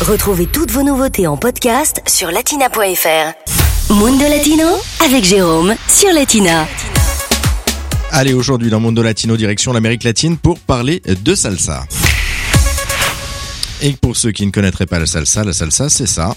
Retrouvez toutes vos nouveautés en podcast sur latina.fr. Mundo Latino avec Jérôme sur Latina. Allez, aujourd'hui dans Mundo Latino, direction l'Amérique latine pour parler de salsa. Et pour ceux qui ne connaîtraient pas la salsa, la salsa c'est ça.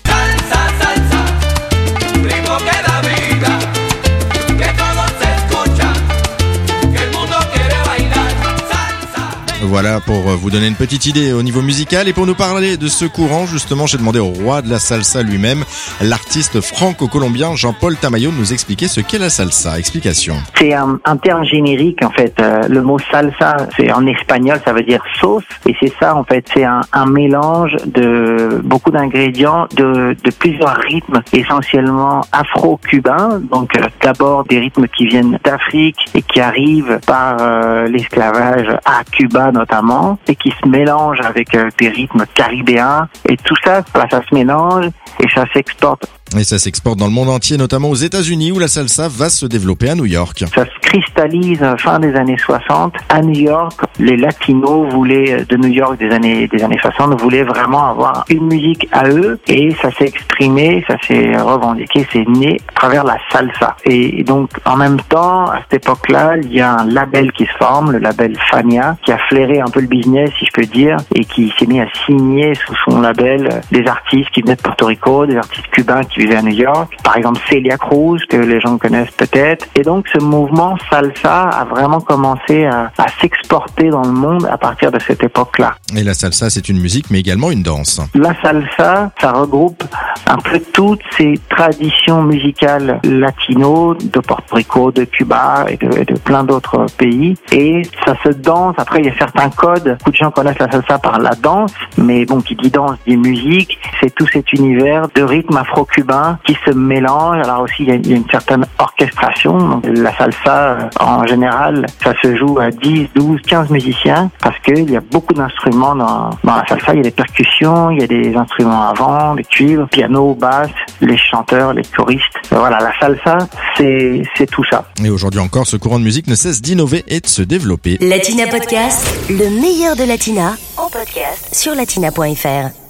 Voilà pour vous donner une petite idée au niveau musical et pour nous parler de ce courant, justement, j'ai demandé au roi de la salsa lui-même, l'artiste franco-colombien Jean-Paul Tamayo, de nous expliquer ce qu'est la salsa. Explication. C'est un, terme générique en fait. Euh, le mot salsa, c'est en espagnol, ça veut dire sauce, et c'est ça en fait. C'est un, mélange de beaucoup d'ingrédients, de, plusieurs rythmes, essentiellement afro-cubains. Donc euh, d'abord des rythmes qui viennent d'Afrique et qui arrivent par euh, l'esclavage à Cuba notamment, et qui se mélangent avec euh, des rythmes caribéens. Et tout ça, bah, ça se mélange et ça s'exporte Et ça s'exporte dans le monde entier, notamment aux États-Unis où la salsa va se développer à New York. Ça se cristallise fin des années 60 à New York. Les latinos voulaient euh, de New York des années des années 60 voulaient vraiment avoir une musique à eux et ça s'est exprimé, ça s'est revendiqué, c'est né à travers la salsa. Et donc en même temps, à cette époque-là, il y a un label qui se forme, le label Fania, qui a flairé un peu le business, si je peux dire, et qui s'est mis à signer sous son label euh, des artistes qui venaient de Porto Rico, des artistes cubains qui à New York, par exemple Celia Cruz, que les gens connaissent peut-être. Et donc ce mouvement salsa a vraiment commencé à, à s'exporter dans le monde à partir de cette époque-là. Et la salsa, c'est une musique, mais également une danse. La salsa, ça regroupe un peu toutes ces traditions musicales latino de Porto Rico, de Cuba et de, et de plein d'autres pays. Et ça se danse. Après, il y a certains codes. Beaucoup de gens connaissent la salsa par la danse, mais bon, qui dit danse dit musique. C'est tout cet univers de rythme afro-cubain qui se mélange. Alors aussi, il y a, il y a une certaine orchestration. Donc, la salsa, euh, en général, ça se joue à 10, 12, 15 musiciens parce qu'il y a beaucoup d'instruments dans, dans la salsa. Il y a des percussions, il y a des instruments avant, des cuivres, piano, basse, les chanteurs, les choristes. Voilà, la salsa, c'est tout ça. Et aujourd'hui encore, ce courant de musique ne cesse d'innover et de se développer. Latina Podcast, le meilleur de Latina en podcast sur latina.fr.